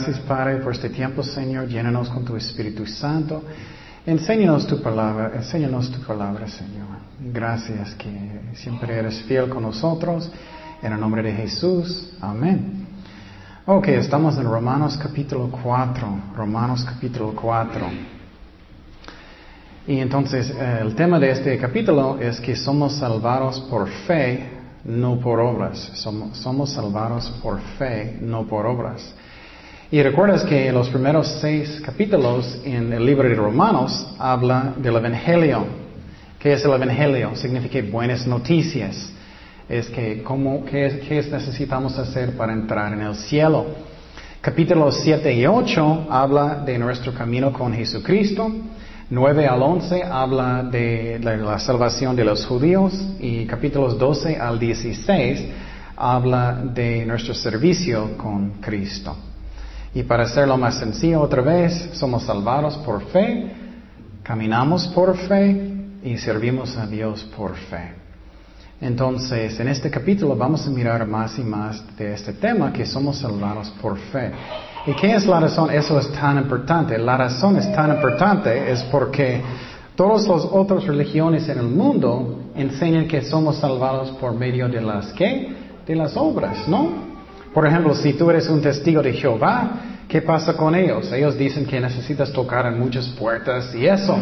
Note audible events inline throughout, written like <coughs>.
Gracias Padre por este tiempo, Señor. Llénanos con tu Espíritu Santo. Enséñanos tu palabra, enséñanos tu palabra, Señor. Gracias que siempre eres fiel con nosotros. En el nombre de Jesús. Amén. Ok, estamos en Romanos capítulo 4. Romanos capítulo 4. Y entonces eh, el tema de este capítulo es que somos salvados por fe, no por obras. Somos, somos salvados por fe, no por obras. Y recuerdas que los primeros seis capítulos en el libro de Romanos habla del Evangelio. ¿Qué es el Evangelio? Significa buenas noticias. Es que, ¿cómo, qué, qué necesitamos hacer para entrar en el cielo? Capítulos 7 y 8 habla de nuestro camino con Jesucristo. 9 al 11 habla de la, salvación de los judíos y capítulos 12 al 16 habla de nuestro servicio con Cristo. Y para hacerlo más sencillo otra vez, somos salvados por fe, caminamos por fe y servimos a Dios por fe. Entonces, en este capítulo vamos a mirar más y más de este tema, que somos salvados por fe. ¿Y qué es la razón? Eso es tan importante. La razón es tan importante es porque todas las otras religiones en el mundo enseñan que somos salvados por medio de las qué? De las obras, ¿no? Por ejemplo, si tú eres un testigo de Jehová, ¿qué pasa con ellos? Ellos dicen que necesitas tocar en muchas puertas y eso.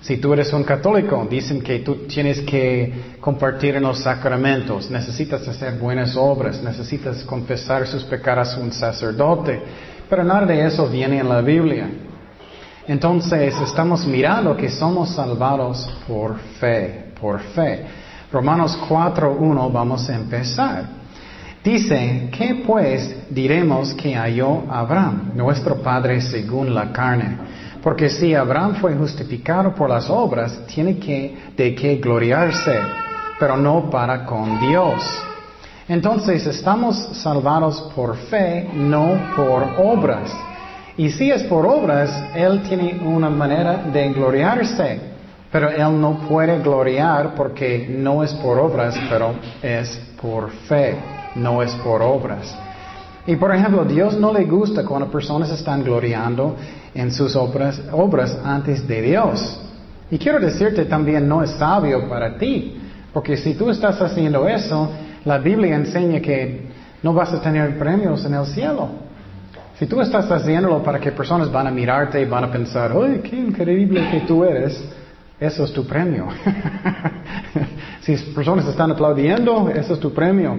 Si tú eres un católico, dicen que tú tienes que compartir en los sacramentos, necesitas hacer buenas obras, necesitas confesar sus pecados a un sacerdote, pero nada de eso viene en la Biblia. Entonces estamos mirando que somos salvados por fe, por fe. Romanos 4.1 vamos a empezar. Dice, ¿qué pues diremos que halló Abraham, nuestro padre según la carne? Porque si Abraham fue justificado por las obras, tiene que, de qué gloriarse, pero no para con Dios. Entonces estamos salvados por fe, no por obras. Y si es por obras, Él tiene una manera de gloriarse, pero Él no puede gloriar porque no es por obras, pero es por fe, no es por obras. Y por ejemplo, Dios no le gusta cuando personas están gloriando en sus obras, obras antes de Dios. Y quiero decirte también no es sabio para ti, porque si tú estás haciendo eso, la Biblia enseña que no vas a tener premios en el cielo. Si tú estás haciéndolo para que personas van a mirarte y van a pensar, ¡ay, qué increíble que tú eres! Eso es tu premio. <laughs> si personas están aplaudiendo, eso es tu premio.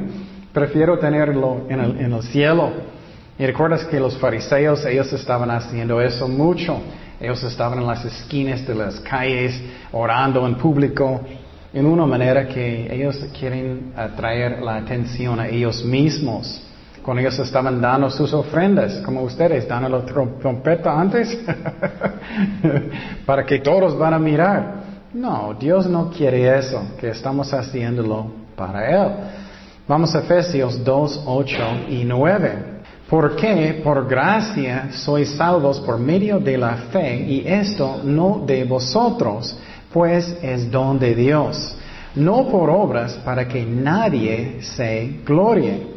Prefiero tenerlo en el, cielo. Y recuerdas que los fariseos, ellos estaban haciendo eso mucho. Ellos estaban en las esquinas de las calles orando en público en una manera que ellos quieren atraer la atención a ellos mismos. Cuando ellos estaban dando sus ofrendas, como ustedes, dando la trompeta antes, <laughs> para que todos van a mirar. No, Dios no quiere eso, que estamos haciéndolo para Él. Vamos a Efesios 2, 8 y 9. Porque por gracia sois salvos por medio de la fe y esto no de vosotros, pues es don de Dios, no por obras para que nadie se glorie.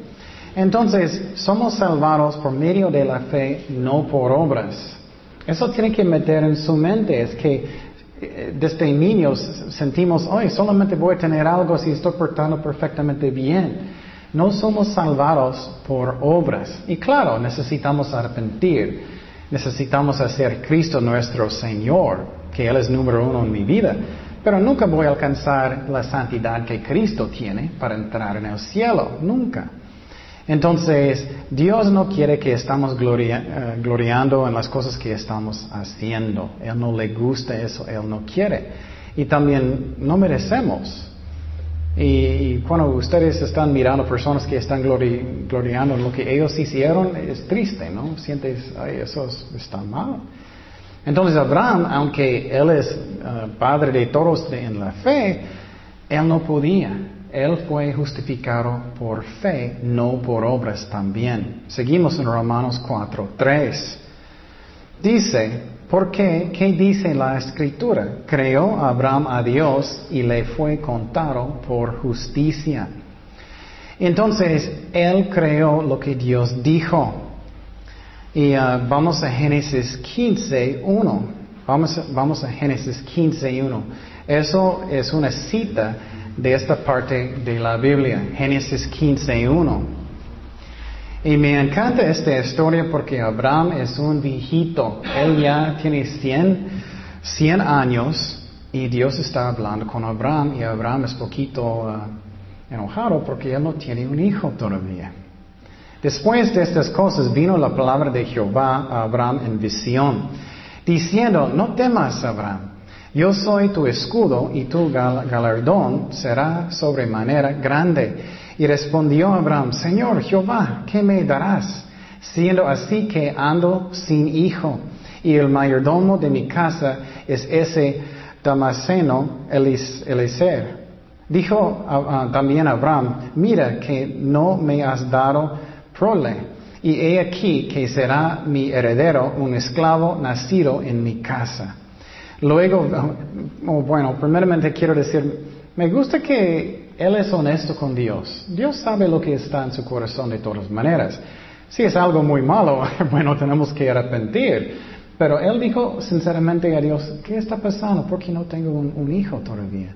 Entonces, somos salvados por medio de la fe, no por obras. Eso tiene que meter en su mente, es que desde niños sentimos, hoy solamente voy a tener algo si estoy portando perfectamente bien. No somos salvados por obras. Y claro, necesitamos arrepentir. Necesitamos hacer Cristo nuestro Señor, que Él es número uno en mi vida. Pero nunca voy a alcanzar la santidad que Cristo tiene para entrar en el cielo. Nunca. Entonces, Dios no quiere que estamos eh, gloriando en las cosas que estamos haciendo. Él no le gusta eso, Él no quiere. Y también no merecemos. Y, cuando ustedes están mirando personas que están gloriando en lo que ellos hicieron, es triste, ¿no? Sientes, ay, eso está mal. Entonces Abraham, aunque él es eh, padre de todos en la fe, él no podía. Él fue justificado por fe, no por obras también. Seguimos en Romanos 4, 3. Dice, ¿por qué? ¿Qué dice la escritura? Creó Abraham a Dios y le fue contado por justicia. Entonces, él creó lo que Dios dijo. Y uh, vamos a Génesis 15, 1. Vamos, a- vamos a Génesis 15, 1. Eso es una cita de esta parte de la Biblia, Génesis 15, 1. Y me encanta esta historia porque Abraham es un viejito. Él ya tiene 100, 100 años y Dios está hablando con Abraham y Abraham es poquito uh, enojado porque él no tiene un hijo todavía. Después de estas cosas vino la palabra de Jehová a Abraham en visión, diciendo, no temas, Abraham, yo soy tu escudo y tu gal- galardón será sobremanera grande. Y respondió Abraham, Señor Jehová, ¿qué me darás? Siendo así que ando sin hijo, y el mayordomo de mi casa es ese Damaseno Elis- Eliezer. Dijo también Abraham, mira que no me has dado prole, y he aquí que será mi heredero un esclavo nacido en mi casa. Luego, bueno, primeramente quiero decir, me gusta que él es honesto con Dios. Dios sabe lo que está en su corazón de todas maneras. Si es algo muy malo, <laughs> bueno, tenemos que arrepentir. Pero él dijo sinceramente a Dios, ¿qué está pasando? ¿Por qué no tengo un, un hijo todavía?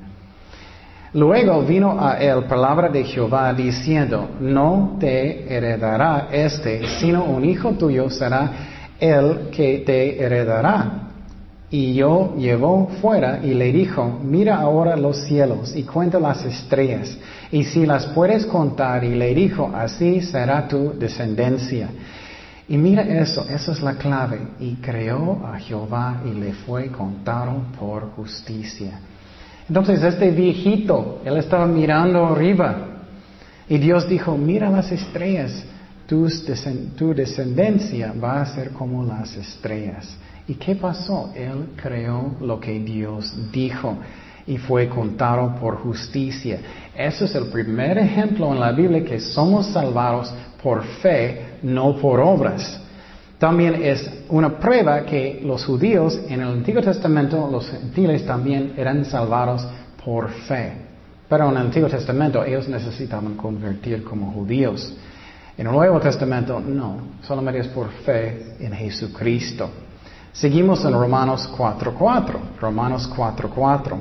Luego vino a él palabra de Jehová diciendo, no te heredará este, sino un hijo tuyo será el que te heredará. Y yo llevó fuera y le dijo, mira ahora los cielos y cuenta las estrellas, y si las puedes contar, y le dijo, así será tu descendencia. Y mira eso, eso es la clave. Y creó a Jehová y le fue contado por justicia. Entonces este viejito, él estaba mirando arriba y Dios dijo, mira las estrellas, tu descendencia va a ser como las estrellas. ¿Y qué pasó? Él creó lo que Dios dijo y fue contado por justicia. Ese es el primer ejemplo en la Biblia que somos salvados por fe, no por obras. También es una prueba que los judíos en el Antiguo Testamento, los gentiles también eran salvados por fe. Pero en el Antiguo Testamento ellos necesitaban convertir como judíos. En el Nuevo Testamento no, solamente es por fe en Jesucristo. Seguimos en Romanos 4.4. Romanos 4.4.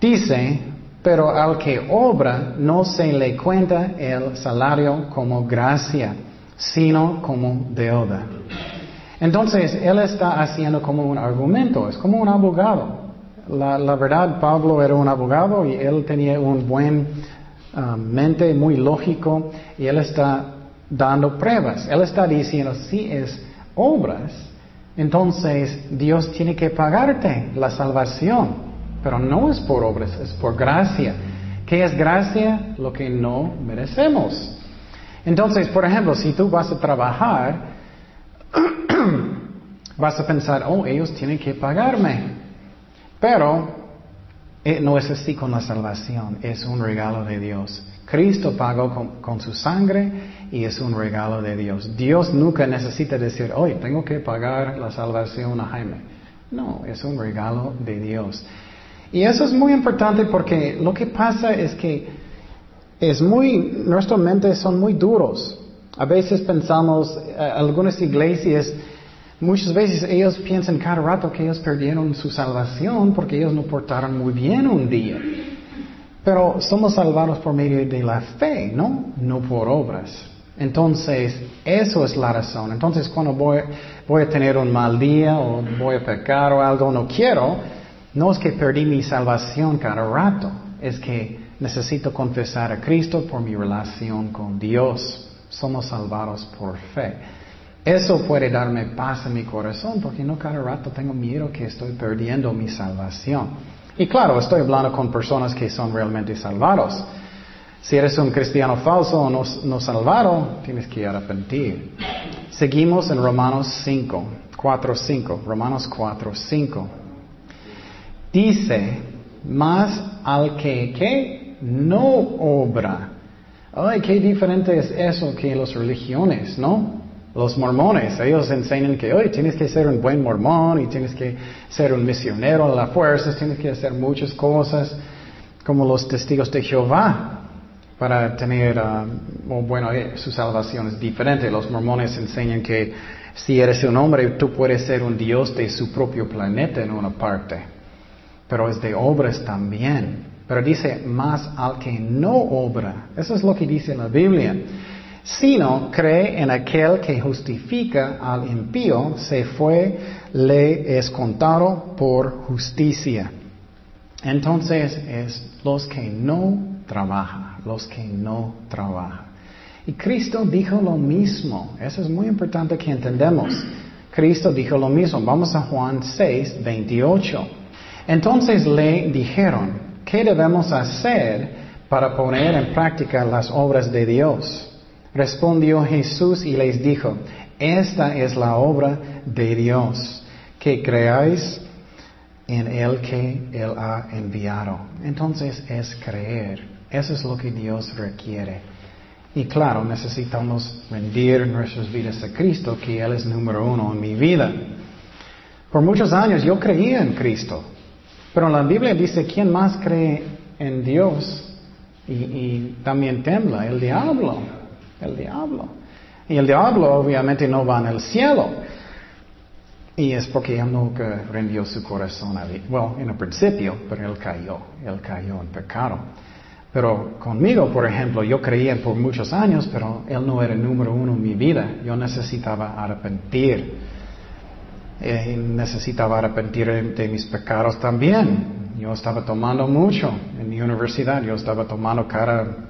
Dice, pero al que obra no se le cuenta el salario como gracia, sino como deuda. Entonces, él está haciendo como un argumento, es como un abogado. La, verdad, Pablo era un abogado y él tenía un buen um, mente, muy lógico, y él está dando pruebas. Él está diciendo, si es obras, entonces Dios tiene que pagarte la salvación. Pero no es por obras, es por gracia. ¿Qué es gracia? Lo que no merecemos. Entonces, por ejemplo, si tú vas a trabajar, <clears throat> vas a pensar, oh, ellos tienen que pagarme. Pero no es así con la salvación, es un regalo de Dios. Cristo pagó con, con, su sangre y es un regalo de Dios. Dios nunca necesita decir, hoy tengo que pagar la salvación a Jaime. No, es un regalo de Dios. Y eso es muy importante porque lo que pasa es que es muy, nuestras mentes son muy duros. A veces pensamos, eh, algunas iglesias, muchas veces ellos piensan cada rato que ellos perdieron su salvación porque ellos no portaron muy bien un día. Pero somos salvados por medio de la fe, ¿no? No por obras. Entonces, eso es la razón. Entonces, cuando voy, voy a tener un mal día o voy a pecar o algo, no quiero, no es que perdí mi salvación cada rato, es que necesito confesar a Cristo por mi relación con Dios. Somos salvados por fe. Eso puede darme paz en mi corazón porque no cada rato tengo miedo que estoy perdiendo mi salvación. Y claro, estoy hablando con personas que son realmente salvados. Si eres un cristiano falso o no, no salvado, tienes que arrepentir. Seguimos en Romanos 5, 4, 5. Romanos 4, 5. Dice, más al que, que no obra. Ay, qué diferente es eso que las religiones, ¿no? Los mormones, ellos enseñan que hoy tienes que ser un buen mormón y tienes que ser un misionero a la fuerza, tienes que hacer muchas cosas como los testigos de Jehová. para tener, ah, bueno, eh, su salvación es diferente. Los mormones enseñan que si eres un hombre, tú puedes ser un Dios de su propio planeta en una parte, pero es de obras también. Pero dice, más al que no obra. Eso es lo que dice la Biblia. Sino cree en aquel que justifica al impío, se fue, le es contado por justicia. Entonces es los que no trabajan, los que no trabajan. Y Cristo dijo lo mismo. Eso es muy importante que entendamos. Cristo dijo lo mismo. Vamos a Juan 6, 28. Entonces le dijeron, ¿qué debemos hacer para poner en práctica las obras de Dios? Respondió Jesús y les dijo, esta es la obra de Dios, que creáis en el que Él ha enviado. Entonces es creer. Eso es lo que Dios requiere. Y claro, necesitamos rendir nuestras vidas a Cristo, que Él es número uno en mi vida. Por muchos años yo creía en Cristo, pero la Biblia dice, ¿quién más cree en Dios? Y, y también tembla, el diablo, el diablo. Y el diablo obviamente no va en el cielo. Y es porque él nunca rindió su corazón a Dios. Bueno, en el principio, pero él cayó, él cayó en pecado. Pero conmigo, por ejemplo, yo creía por muchos años, pero él no era el número uno en mi vida. Yo necesitaba arrepentir. Eh, necesitaba arrepentir de mis pecados también. Yo estaba tomando mucho en mi universidad. Yo estaba tomando cada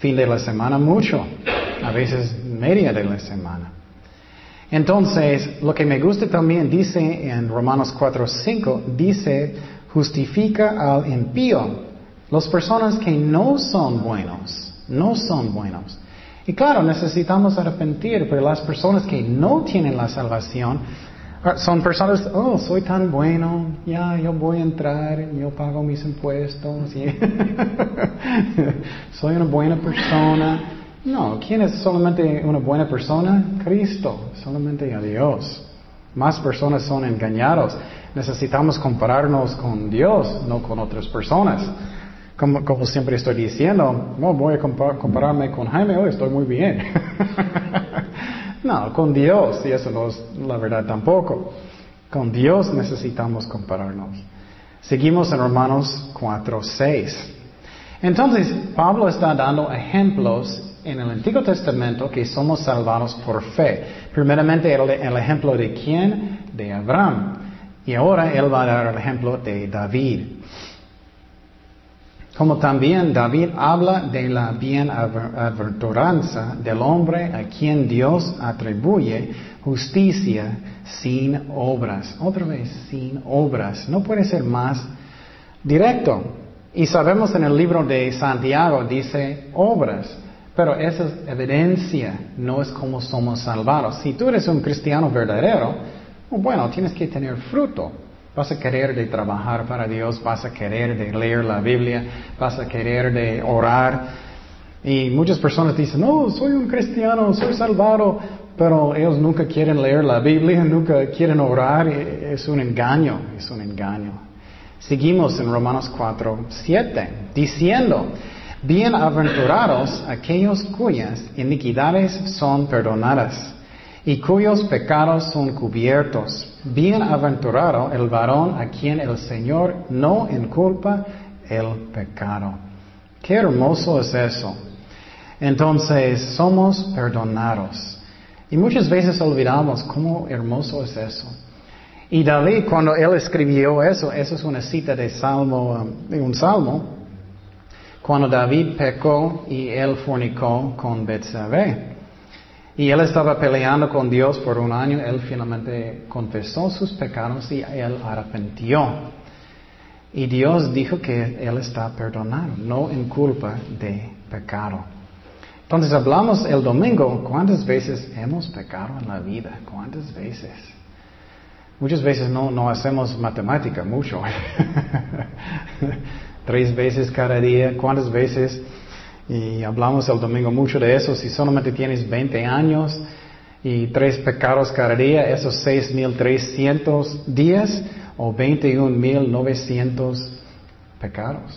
fin de la semana mucho. A veces media de la semana. Entonces, lo que me gusta también dice en Romanos 4:5, dice, justifica al impío. Las personas que no son buenos, no son buenos. Y claro, necesitamos arrepentir, pero las personas que no tienen la salvación son personas, oh, soy tan bueno, ya, yo voy a entrar, yo pago mis impuestos, <laughs> soy una buena persona. No, ¿quién es solamente una buena persona? Cristo, solamente a Dios. Más personas son engañados. Necesitamos compararnos con Dios, no con otras personas. Como, como siempre estoy diciendo, no voy a compararme con Jaime, hoy estoy muy bien. <laughs> no, con Dios, y eso no es la verdad tampoco. Con Dios necesitamos compararnos. Seguimos en Romanos 4, 6. Entonces, Pablo está dando ejemplos en el Antiguo Testamento que somos salvados por fe. Primeramente el, el, ejemplo de quién? De Abraham. Y ahora él va a dar el ejemplo de David. Como también David habla de la bienaventuranza del hombre a quien Dios atribuye justicia sin obras. Otra vez, sin obras. No puede ser más directo. Y sabemos en el libro de Santiago dice obras. Pero esa es evidencia, no es como somos salvados. Si tú eres un cristiano verdadero, bueno, tienes que tener fruto. Vas a querer de trabajar para Dios, vas a querer de leer la Biblia, vas a querer de orar. Y muchas personas dicen, no, soy un cristiano, soy salvado, pero ellos nunca quieren leer la Biblia, <laughs> nunca quieren orar. Es un engaño, es un engaño. Seguimos en Romanos 4, 7, diciendo, Bienaventurados aquellos cuyas iniquidades son perdonadas y cuyos pecados son cubiertos. Bienaventurado el varón a quien el Señor no inculpa el pecado. Qué hermoso es eso. Entonces, somos perdonados. Y muchas veces olvidamos cómo hermoso es eso. Y David, cuando él escribió eso, eso es una cita de Salmo, de un Salmo, cuando David pecó y él fornicó con Betsabé. Y él estaba peleando con Dios por un año, él finalmente confesó sus pecados y él arrepintió. Y Dios dijo que él está perdonado, no en culpa de pecado. Entonces hablamos el domingo, ¿cuántas veces hemos pecado en la vida? ¿Cuántas veces? Muchas veces no, no hacemos matemática mucho. <laughs> tres veces cada día, cuántas veces, y hablamos el domingo mucho de eso, si solamente tienes 20 años y tres pecados cada día, esos 6.300 días o 21.900 pecados.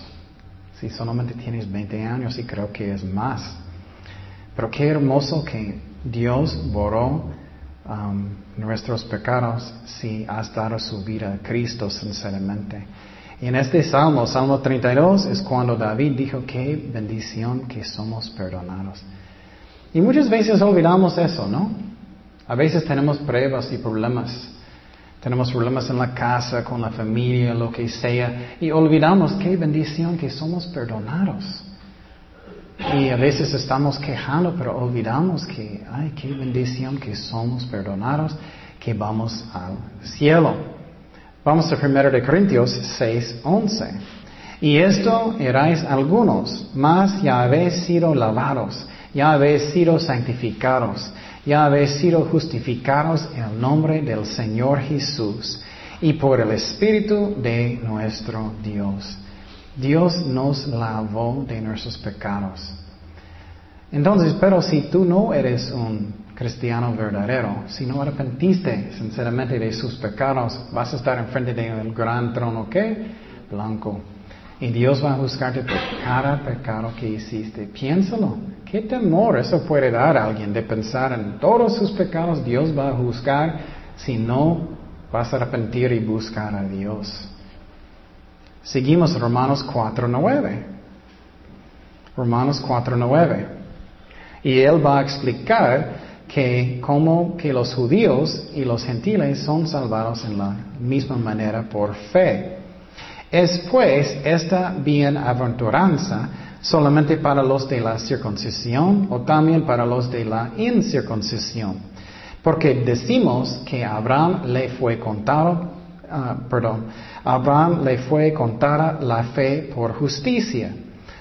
si solamente tienes 20 años y creo que es más. Pero qué hermoso que Dios borró um, nuestros pecados si has dado su vida a Cristo sinceramente. Y en este Salmo, Salmo 32, es cuando David dijo, qué bendición que somos perdonados. Y muchas veces olvidamos eso, ¿no? A veces tenemos pruebas y problemas. Tenemos problemas en la casa, con la familia, lo que sea, y olvidamos qué bendición que somos perdonados. Y a veces estamos quejando, pero olvidamos que, ay, qué bendición que somos perdonados, que vamos al cielo. Vamos a 1 de Corintios 6, 11. Y esto erais algunos, mas ya habéis sido lavados, ya habéis sido santificados, ya habéis sido justificados en el nombre del Señor Jesús y por el Espíritu de nuestro Dios. Dios nos lavó de nuestros pecados. Entonces, pero si tú no eres un cristiano verdadero, si no arrepentiste sinceramente de sus pecados, vas a estar enfrente del gran trono, ¿qué? Blanco. Y Dios va a juzgarte por cada pecado que hiciste. Piénsalo. ¿Qué temor eso puede dar a alguien de pensar en todos sus pecados? Dios va a juzgar si no vas a arrepentir y buscar a Dios. Seguimos Romanos 4.9. Romanos 4.9. Y él va a explicar que como que los judíos y los gentiles son salvados en la misma manera por fe. Es pues esta bienaventuranza solamente para los de la circuncisión o también para los de la incircuncisión. Porque decimos que Abraham le fue contado, ah, perdón, Abraham le fue contada la fe por justicia.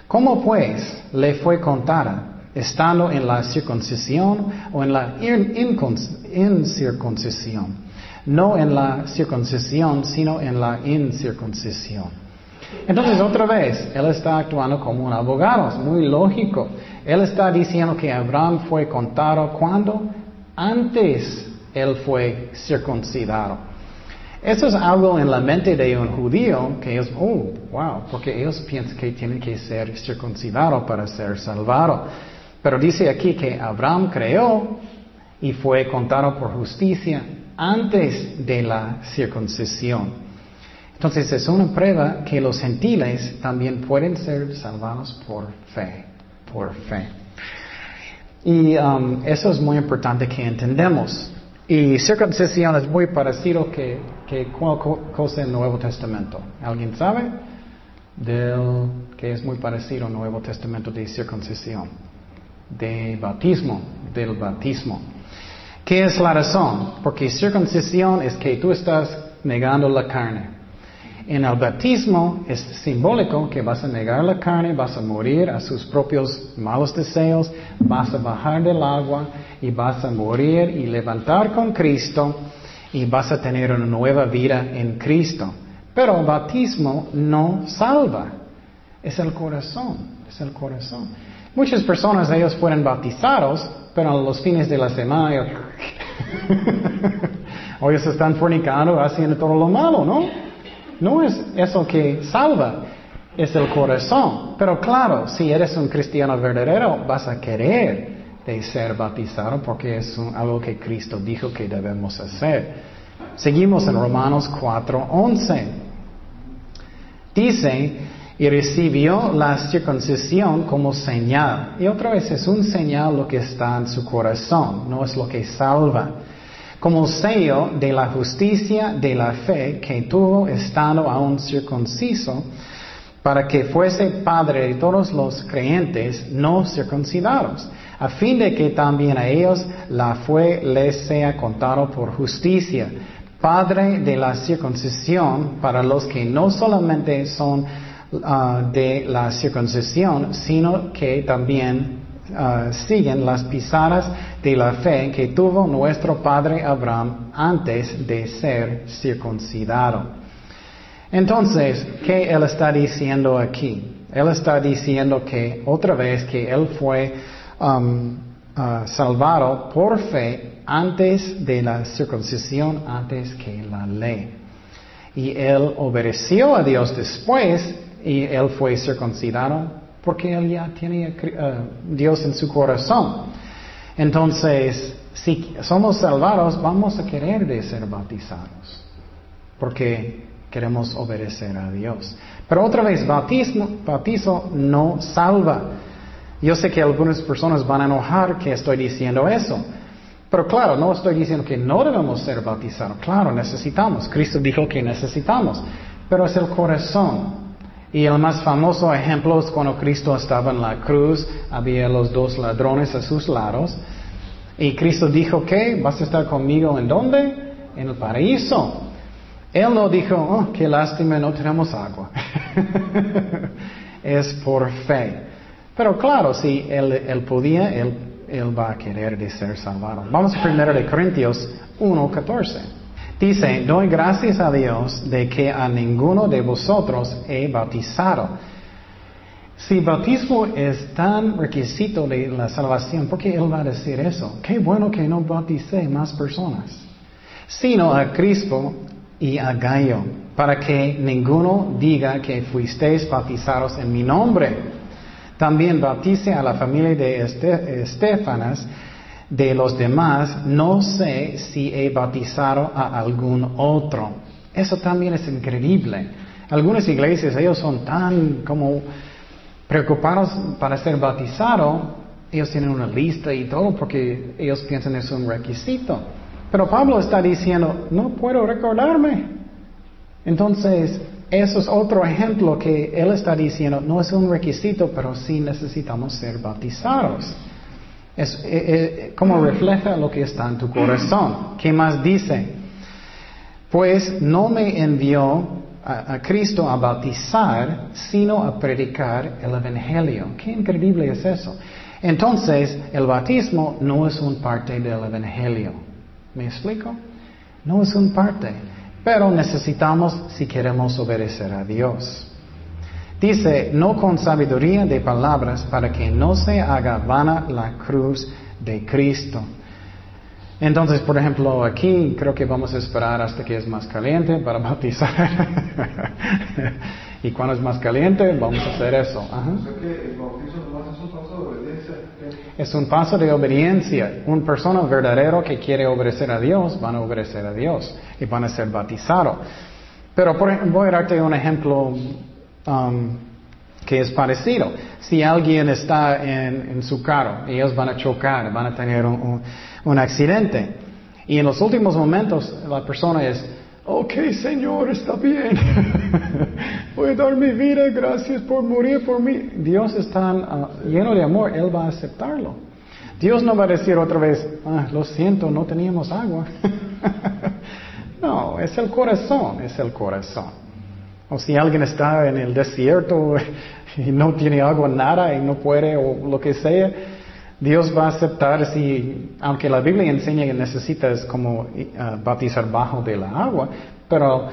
¿Cómo pues le fue contada? Estando en la circuncisión o en la incircuncisión. No en la circuncisión, sino en la incircuncisión. Entonces, otra vez, él está actuando como un abogado, es muy lógico. Él está diciendo que Abraham fue contado cuando antes él fue circuncidado. Eso es algo en la mente de un judío que es, oh, wow, porque ellos piensan que tienen que ser circuncidados para ser salvados. Pero dice aquí que Abraham creó y fue contado por justicia antes de la circuncisión. Entonces es una prueba que los gentiles también pueden ser salvados por fe, por fe. Y um, eso es muy importante que entendamos. Y circuncisión es muy parecido que, que cosa el Nuevo Testamento. ¿Alguien sabe? Del, que es muy parecido al Nuevo Testamento de circuncisión. De bautismo, del bautismo. ¿Qué es la razón? Porque circuncisión es que tú estás negando la carne. En el bautismo es simbólico que vas a negar la carne, vas a morir a sus propios malos deseos, vas a bajar del agua y vas a morir y levantar con Cristo y vas a tener una nueva vida en Cristo. Pero el bautismo no salva, es el corazón, es el corazón. Muchas personas, ellos fueron bautizados, pero a los fines de la semana, <laughs> hoy se están fornicando, haciendo todo lo malo, ¿no? No es eso que salva, es el corazón. Pero claro, si eres un cristiano verdadero, vas a querer de ser bautizado porque es algo que Cristo dijo que debemos hacer. Seguimos en Romanos 4:11. Dice, y recibió la circuncisión como señal. Y otra vez es un señal lo que está en su corazón, no es lo que salva como sello de la justicia de la fe que tuvo estando aún circunciso, para que fuese padre de todos los creyentes no circuncidados, a fin de que también a ellos la fe les sea contado por justicia, padre de la circuncisión para los que no solamente son ah, de la circuncisión, sino que también Ah, siguen las pisadas de la fe que tuvo nuestro padre Abraham antes de ser circuncidado. Entonces, ¿qué él está diciendo aquí? Él está diciendo que otra vez que él fue um, ah, salvado por fe antes de la circuncisión, antes que la ley. Y él obedeció a Dios después y él fue circuncidado porque él ya tiene uh, Dios en su corazón. Entonces, si somos salvados, vamos a querer de ser bautizados, porque queremos obedecer a Dios. Pero otra vez, bautismo, bautizo no salva. Yo sé que algunas personas van a enojar que estoy diciendo eso. Pero claro, no estoy diciendo que no debemos ser bautizados. Claro, necesitamos. Cristo dijo que necesitamos. Pero es el corazón. Y el más famoso ejemplo es cuando Cristo estaba en la cruz, había los dos ladrones a sus lados. Y Cristo dijo que vas a estar conmigo en dónde? En el paraíso. Él no dijo, oh, qué lástima, no tenemos agua. <laughs> es por fe. Pero claro, si él, podía, él, él, va a querer de ser salvado. Vamos a 1 de Corintios 1.14. Dice, doy gracias a Dios de que a ninguno de vosotros he bautizado. Si bautismo es tan requisito de la salvación, ¿por qué Él va a decir eso? Qué bueno que no bauticé más personas, sino a Cristo y a Gallo, para que ninguno diga que fuisteis bautizados en mi nombre. También bautice a la familia de Estefanas. De los demás, no sé si he bautizado a algún otro. Eso también es increíble. Algunas iglesias, ellos son tan como preocupados para ser bautizados, ellos tienen una lista y todo porque ellos piensan es un requisito. Pero Pablo está diciendo, no puedo recordarme. Entonces, eso es otro ejemplo que él está diciendo, no es un requisito, pero sí necesitamos ser bautizados. Es eh, eh, como refleja lo que está en tu corazón. ¿Qué más dice? Pues no me envió a, a, Cristo a bautizar, sino a predicar el Evangelio. Qué increíble es eso. Entonces, el bautismo no es un parte del Evangelio. ¿Me explico? No es un parte. Pero necesitamos si queremos obedecer a Dios. Dice, no con sabiduría de palabras para que no se haga vana la cruz de Cristo. Entonces, por ejemplo, aquí creo que vamos a esperar hasta que es más caliente para <laughs> bautizar. y cuando es más caliente, vamos a hacer eso. Es un paso de obediencia. Un persona verdadero que quiere obedecer a Dios, van a obedecer a Dios y van a ser bautizados. Pero por voy a darte un ejemplo um, que es parecido. Si alguien está en, su carro, ellos van a chocar, van a tener un accidente. Y en los últimos momentos la persona es, ok Señor, está bien. <laughs> Voy a dar mi vida, gracias por morir por mí. Dios está ah, lleno de amor, Él va a aceptarlo. Dios no va a decir otra vez, ah, lo siento, no teníamos agua. <laughs> no, es el corazón, es el corazón. O si alguien está en el desierto <laughs> y no tiene agua, nada, y no puede, o lo que sea, Dios va a aceptar si, aunque la Biblia enseña que necesitas como uh, bautizar bajo de la agua, pero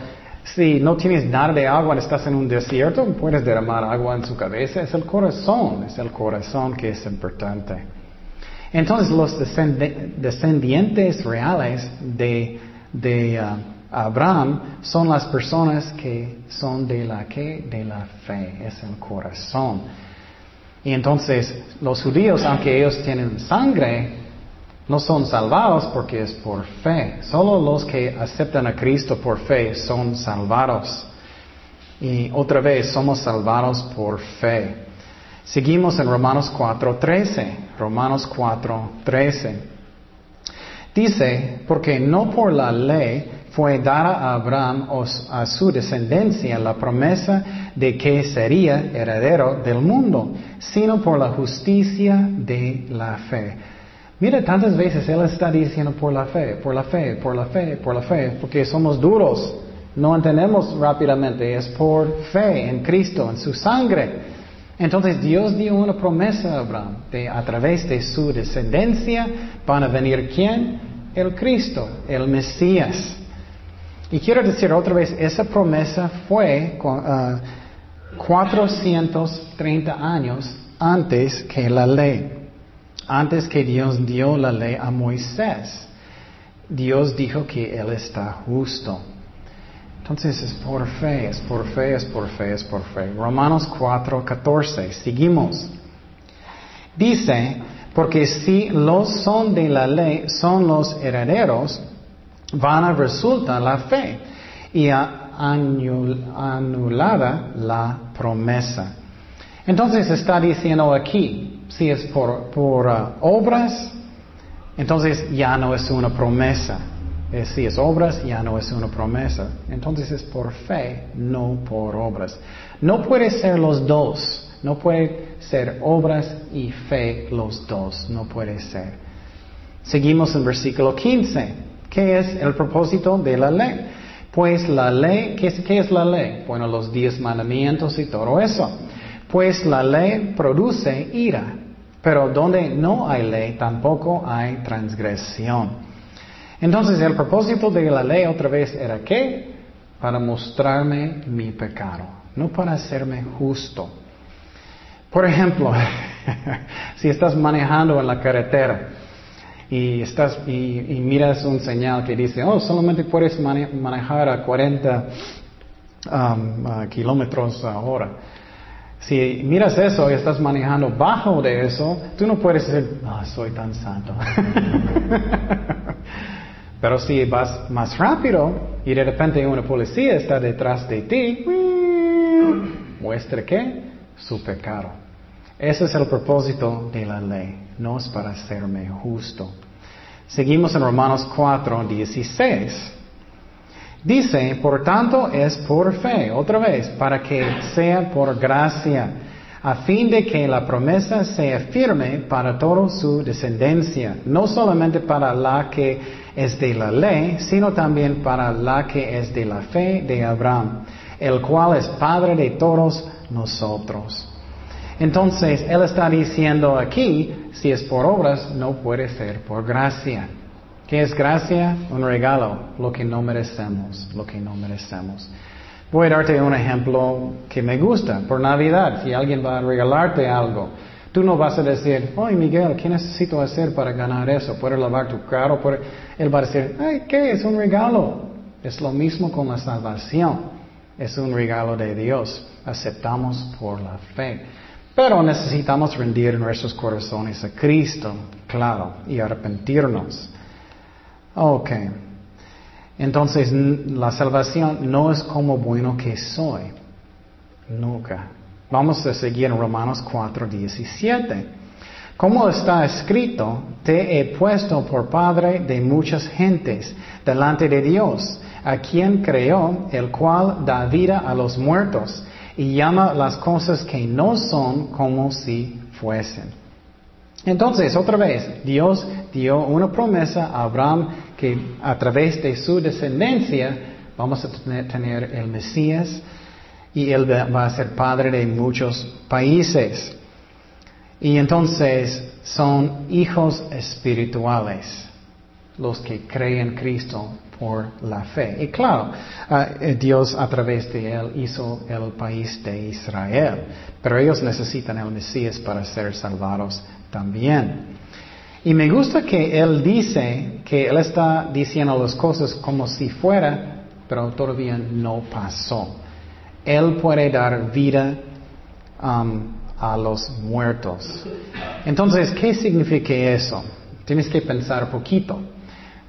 si no tienes nada de agua, estás en un desierto, puedes derramar agua en su cabeza. Es el corazón, es el corazón que es importante. Entonces los descendientes reales de, de uh, Abraham son las personas que son de la que, de la fe, es el corazón. Y entonces los judíos, aunque ellos tienen sangre, no son salvados porque es por fe. Solo los que aceptan a Cristo por fe son salvados. Y otra vez, somos salvados por fe. Seguimos en Romanos 4:13. Romanos 4:13. Dice, porque no por la ley fue dada a Abraham o a su descendencia la promesa de que sería heredero del mundo, sino por la justicia de la fe. Mira, tantas veces Él está diciendo por la fe, por la fe, por la fe, por la fe, porque somos duros, no entendemos rápidamente, es por fe en Cristo, en su sangre. Entonces Dios dio una promesa a Abraham, de a través de su descendencia van a venir quién? El Cristo, el Mesías. Y quiero decir otra vez, esa promesa fue 430 ah, años antes que la ley, antes que Dios dio la ley a Moisés. Dios dijo que Él está justo. Entonces es por fe, es por fe, es por fe, es por fe. Romanos 4, 14. Seguimos. Dice, porque si los son de la ley son los herederos, van a resultar la fe y anulada la promesa. Entonces está diciendo aquí, si es por, uh, obras, entonces ya no es una promesa. Eh, si es obras, ya no es una promesa. Entonces es por fe, no por obras. No puede ser los dos. No puede ser obras y fe los dos. No puede ser. Seguimos en versículo 15. ¿Qué es el propósito de la ley? Pues la ley, ¿qué es, ¿qué es la ley? Bueno, los diez mandamientos y todo eso. Pues la ley produce ira, pero donde no hay ley tampoco hay transgresión. Entonces el propósito de la ley otra vez era qué? Para mostrarme mi pecado, no para hacerme justo. Por ejemplo, <laughs> si estás manejando en la carretera y, estás, y, miras un señal que dice, oh, solamente puedes manejar a 40 um, kilómetros a hora. Si miras eso y estás manejando bajo de eso, tú no puedes decir, oh, soy tan santo. <laughs> Pero si vas más rápido y de repente una policía está detrás de ti, muestra que su pecado. Ese es el propósito de la ley, no es para hacerme justo. Seguimos en Romanos 4, 16. Dice, por tanto es por fe, otra vez, para que sea por gracia, a fin de que la promesa sea firme para toda su descendencia, no solamente para la que es de la ley, sino también para la que es de la fe de Abraham, el cual es Padre de todos nosotros. Entonces, Él está diciendo aquí, si es por obras, no puede ser por gracia. ¿Qué es gracia? Un regalo, lo que no merecemos, lo que no merecemos. Voy a darte un ejemplo que me gusta. Por Navidad, si alguien va a regalarte algo, Tú no vas a decir, ay Miguel, ¿qué necesito hacer para ganar eso? ¿Puedo lavar tu carro? Él va a decir, ay, ¿qué? Es un regalo. Es lo mismo con la salvación. Es un regalo de Dios. Aceptamos por la fe. Pero necesitamos rendir nuestros corazones a Cristo, claro, y arrepentirnos. Ok. Entonces, la salvación no es como bueno que soy. Nunca. Vamos a seguir en Romanos 4, 17. Como está escrito, te he puesto por padre de muchas gentes delante de Dios, a quien creó, el cual da vida a los muertos y llama las cosas que no son como si fuesen. Entonces, otra vez, Dios dio una promesa a Abraham que a través de su descendencia vamos a tener el Mesías, y él va a ser padre de muchos países. Y entonces son hijos espirituales los que creen en Cristo por la fe. Y claro, ah, eh, Dios a través de él hizo el país de Israel, pero ellos necesitan el Mesías para ser salvados también. Y me gusta que él dice que él está diciendo las cosas como si fuera, pero todavía no pasó. Él puede dar vida um, a los muertos. Entonces, ¿qué significa eso? Tienes que pensar poquito.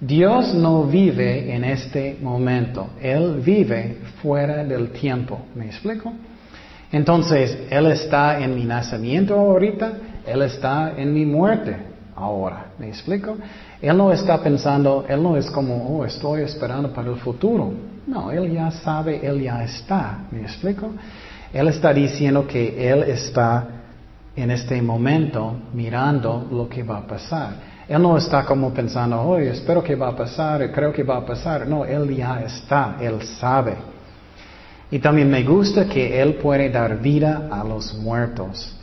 Dios no vive en este momento, Él vive fuera del tiempo. ¿Me explico? Entonces, Él está en mi nacimiento ahorita, Él está en mi muerte ahora. ¿Me explico? Él no está pensando, Él no es como, oh, estoy esperando para el futuro. No, Él ya sabe, Él ya está. ¿Me explico? Él está diciendo que Él está en este momento mirando lo que va a pasar. Él no está como pensando, oh, espero que va a pasar, creo que va a pasar. No, Él ya está, Él sabe. Y también me gusta que Él puede dar vida a los muertos.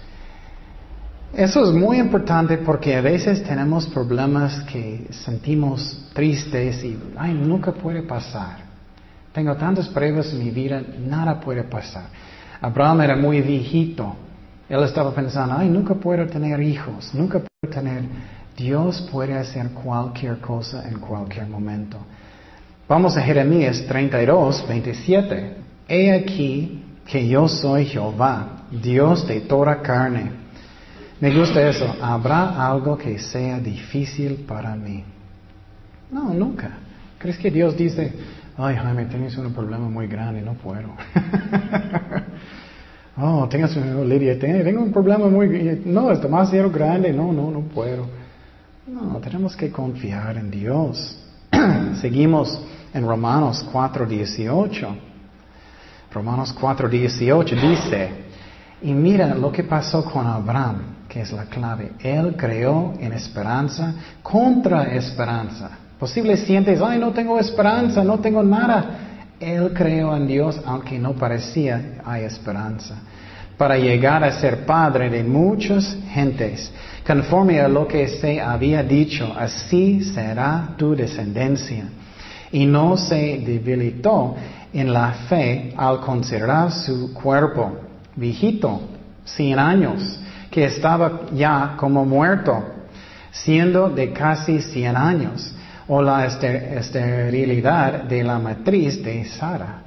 Eso es muy importante porque a veces tenemos problemas que sentimos tristes y, ay, nunca puede pasar. Tengo tantas pruebas en mi vida, nada puede pasar. Abraham era muy viejito. Él estaba pensando, ay, nunca puedo tener hijos, nunca puedo tener... Dios puede hacer cualquier cosa en cualquier momento. Vamos a Jeremías 32, 27. He aquí que yo soy Jehová, Dios de toda carne. Me gusta eso. ¿Habrá algo que sea difícil para mí? No, nunca. ¿Crees que Dios dice, ay Jaime, tienes un problema muy grande, no puedo? <laughs> oh, tengas Lidia, tengo un problema muy, no, es demasiado grande, no, no, no puedo. No, tenemos que confiar en Dios. <clears throat> Seguimos en Romanos 4:18. Romanos 4:18 dice, y mira lo que pasó con Abraham, que es la clave. Él creó en esperanza contra esperanza. Posible sientes, ay, no tengo esperanza, no tengo nada. Él creó en Dios aunque no parecía hay esperanza. Para llegar a ser padre de muchas gentes, conforme a lo que se había dicho, así será tu descendencia. Y no se debilitó en la fe al considerar su cuerpo, viejito, cien años, que estaba ya como muerto, siendo de casi cien años o la esterilidad de la matriz de Sara.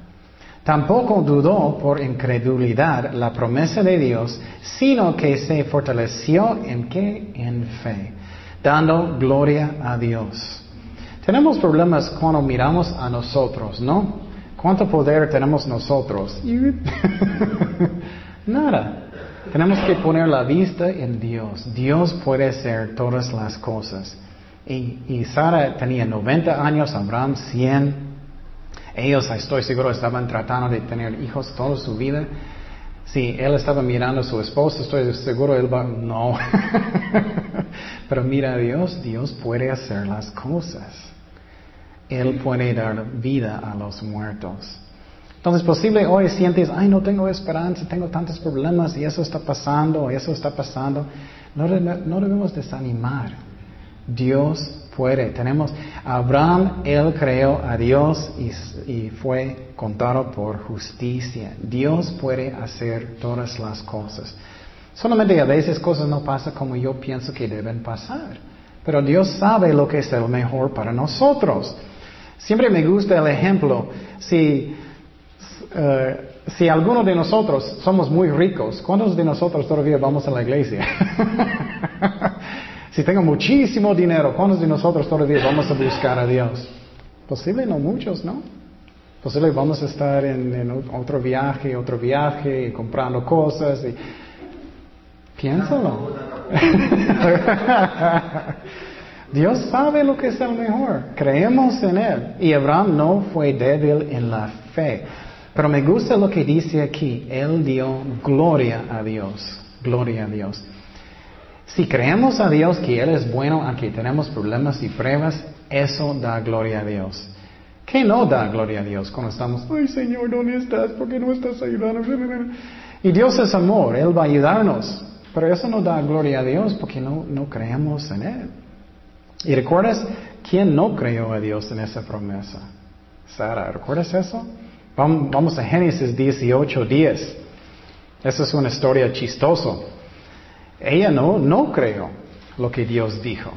Tampoco dudó por incredulidad la promesa de Dios, sino que se fortaleció en qué? En fe, dando gloria a Dios. Tenemos problemas cuando miramos a nosotros, ¿no? ¿Cuánto poder tenemos nosotros? <laughs> Nada. Tenemos que poner la vista en Dios. Dios puede hacer todas las cosas. Y, Sara tenía 90 años, Abraham 100. Ellos, estoy seguro, estaban tratando de tener hijos toda su vida. Si él estaba mirando a su esposa, estoy seguro él va, no. <laughs> Pero mira a Dios, Dios puede hacer las cosas. Él puede dar vida a los muertos. Entonces, posible hoy sientes, ay, no tengo esperanza, tengo tantos problemas y eso está pasando, eso está pasando. No, no debemos desanimar. Dios Tenemos Abraham, él creó a Dios y, fue contado por justicia. Dios puede hacer todas las cosas. Solamente a veces cosas no pasan como yo pienso que deben pasar. Pero Dios sabe lo que es el mejor para nosotros. Siempre me gusta el ejemplo. Si, eh, si alguno de nosotros somos muy ricos, ¿cuántos de nosotros todavía vamos a la iglesia? <laughs> Si tengo muchísimo dinero, ¿cuántos de nosotros todavía vamos a buscar a Dios? Posible no muchos, ¿no? Posible vamos a estar en, otro viaje, otro viaje, comprando cosas. Y... Piénsalo. <laughs> Dios sabe lo que es el mejor. Creemos en Él. Y Abraham no fue débil en la fe. Pero me gusta lo que dice aquí. Él dio gloria a Dios. Gloria a Dios. Si creemos a Dios que Él es bueno, aunque tenemos problemas y pruebas, eso da gloria a Dios. ¿Qué no da gloria a Dios cuando estamos, ay Señor, ¿dónde estás? ¿Por qué no estás ayudando? Y Dios es amor, Él va a ayudarnos. Pero eso no da gloria a Dios porque no, no creemos en Él. ¿Y recuerdas quién no creyó a Dios en esa promesa? Sara, ¿recuerdas eso? Vamos a Génesis 18, 10. Esa es una historia chistosa. Ella no, no creyó lo que Dios dijo.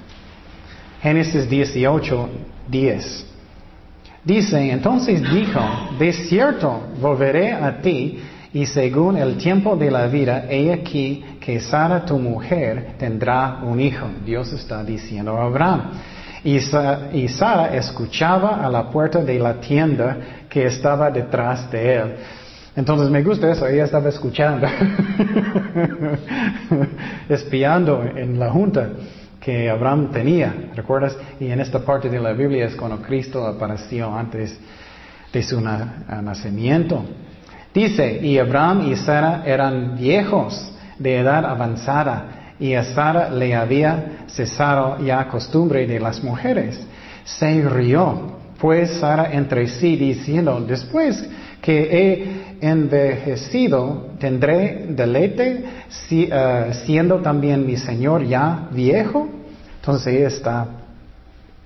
Génesis 18, 10. Dice, entonces dijo, de cierto volveré a ti y según el tiempo de la vida, he aquí que Sara tu mujer tendrá un hijo. Dios está diciendo a Abraham. Y, y Sara escuchaba a la puerta de la tienda que estaba detrás de él. Entonces me gusta eso, ella estaba escuchando, <laughs> espiando en la junta que Abraham tenía, ¿recuerdas? Y en esta parte de la Biblia es cuando Cristo apareció antes de su nacimiento. Dice, y Abraham y Sara eran viejos de edad avanzada, y a Sara le había cesado ya costumbre de las mujeres. Se rió, pues Sara entre sí diciendo, después que he envejecido, tendré deleite eh, siendo también mi Señor ya viejo. Entonces ella está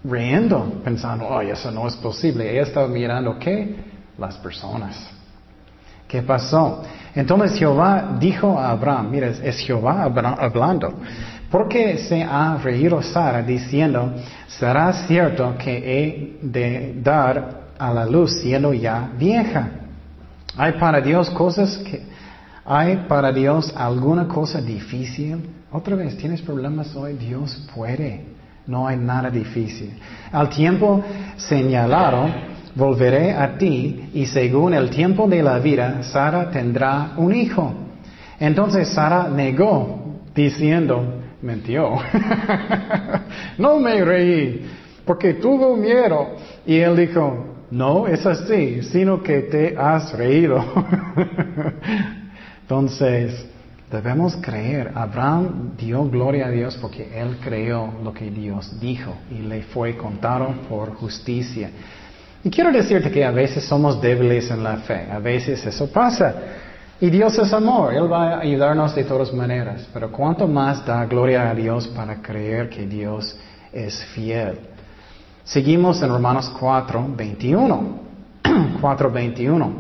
riendo, pensando, oh, eso no es posible. Ella está mirando qué? Las personas. ¿Qué pasó? Entonces Jehová dijo a Abraham, mira, es Jehová hablando, porque se ha reído Sara diciendo, será cierto que he de dar a la luz siendo ya vieja. ¿Hay para Dios cosas que... ¿Hay para Dios alguna cosa difícil? Otra vez, ¿tienes problemas hoy? Dios puede. No hay nada difícil. Al tiempo señalado, volveré a ti y según el tiempo de la vida, Sara tendrá un hijo. Entonces Sara negó, diciendo, mentió. <laughs> no me reí, porque tuvo miedo. Y él dijo, no es así, sino que te has reído. <laughs> Entonces, debemos creer. Abraham dio gloria a Dios porque él creó lo que Dios dijo y le fue contado por justicia. Y quiero decirte que a veces somos débiles en la fe, a veces eso pasa. Y Dios es amor, Él va a ayudarnos de todas maneras. Pero cuánto más da gloria a Dios para creer que Dios es fiel. Seguimos en Romanos 4, 21. 4, 21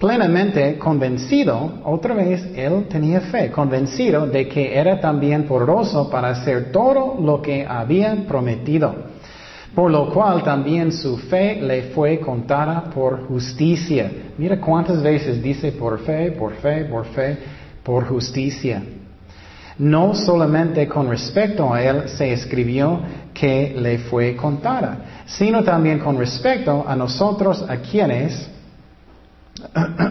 plenamente convencido, otra vez él tenía fe, convencido de que era también poderoso para hacer todo lo que había prometido, por lo cual también su fe le fue contada por justicia. Mira cuántas veces dice por fe, por fe, por fe, por justicia. No solamente con respecto a él se escribió que le fue contada, sino también con respecto a nosotros a quienes <coughs>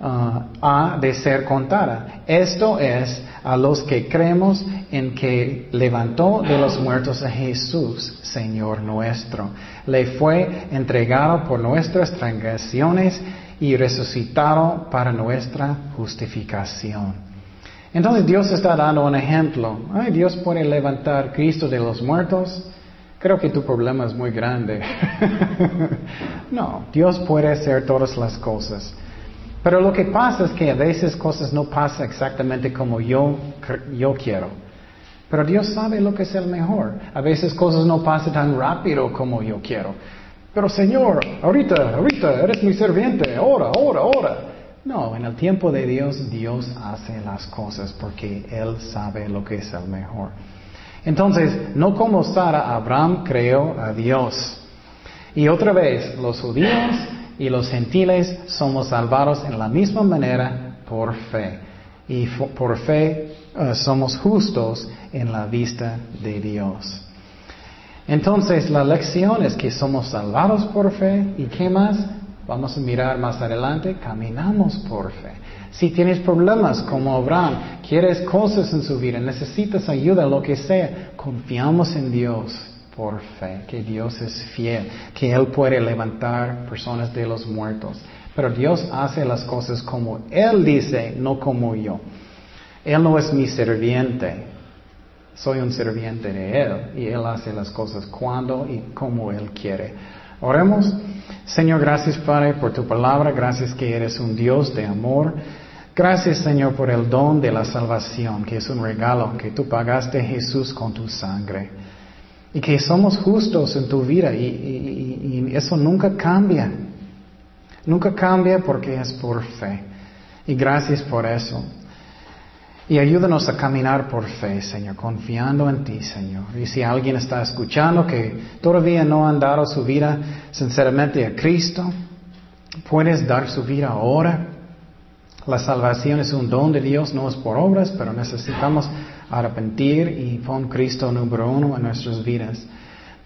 ha de ser contada. Esto es a los que creemos en que levantó de los muertos a Jesús, Señor nuestro. Le fue entregado por nuestras transgresiones y resucitado para nuestra justificación. Entonces Dios está dando un ejemplo. Ay, Dios puede levantar Cristo de los muertos. Creo que tu problema es muy grande. <laughs> no, Dios puede hacer todas las cosas. Pero lo que pasa es que a veces cosas no pasan exactamente como yo, yo quiero. Pero Dios sabe lo que es el mejor. A veces cosas no pasan tan rápido como yo quiero. Pero Señor, ahorita, ahorita, eres mi serviente, ahora, ahora, ahora. No, en el tiempo de Dios, Dios hace las cosas porque Él sabe lo que es el mejor. Entonces, no como Sara, Abraham creó a Dios. Y otra vez, los judíos y los gentiles somos salvados en la misma manera por fe. Y por fe eh, somos justos en la vista de Dios. Entonces, la lección es que somos salvados por fe. ¿Y qué más? Vamos a mirar más adelante. Caminamos por fe. Si tienes problemas como Abraham, quieres cosas en su vida, necesitas ayuda, lo que sea, confiamos en Dios por fe, que Dios es fiel, que Él puede levantar personas de los muertos. Pero Dios hace las cosas como Él dice, no como yo. Él no es mi serviente, soy un serviente de Él y Él hace las cosas cuando y como Él quiere. Oremos. Señor, gracias Padre por tu palabra, gracias que eres un Dios de amor. Gracias Señor por el don de la salvación, que es un regalo que tú pagaste Jesús con tu sangre. Y que somos justos en tu vida y, eso nunca cambia. Nunca cambia porque es por fe. Y gracias por eso. Y ayúdanos a caminar por fe, Señor, confiando en ti, Señor. Y si alguien está escuchando que todavía no han dado su vida sinceramente a Cristo, puedes dar su vida ahora. La salvación es un don de Dios, no es por obras, pero necesitamos arrepentir y pon Cristo número uno en nuestras vidas.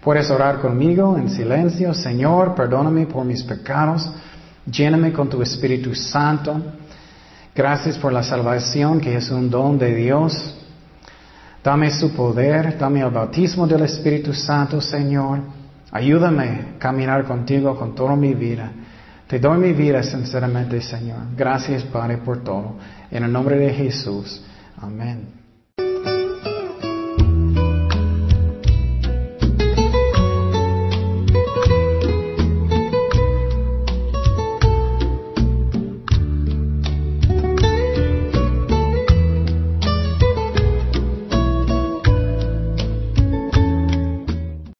Puedes orar conmigo en silencio. Señor, perdóname por mis pecados. Lléname con tu Espíritu Santo. Gracias por la salvación que es un don de Dios. Dame su poder, dame el bautismo del Espíritu Santo, Señor. Ayúdame a caminar contigo con toda mi vida. Te doy mi vida sinceramente, Señor. Gracias, Padre, por todo. En el nombre de Jesús. Amén.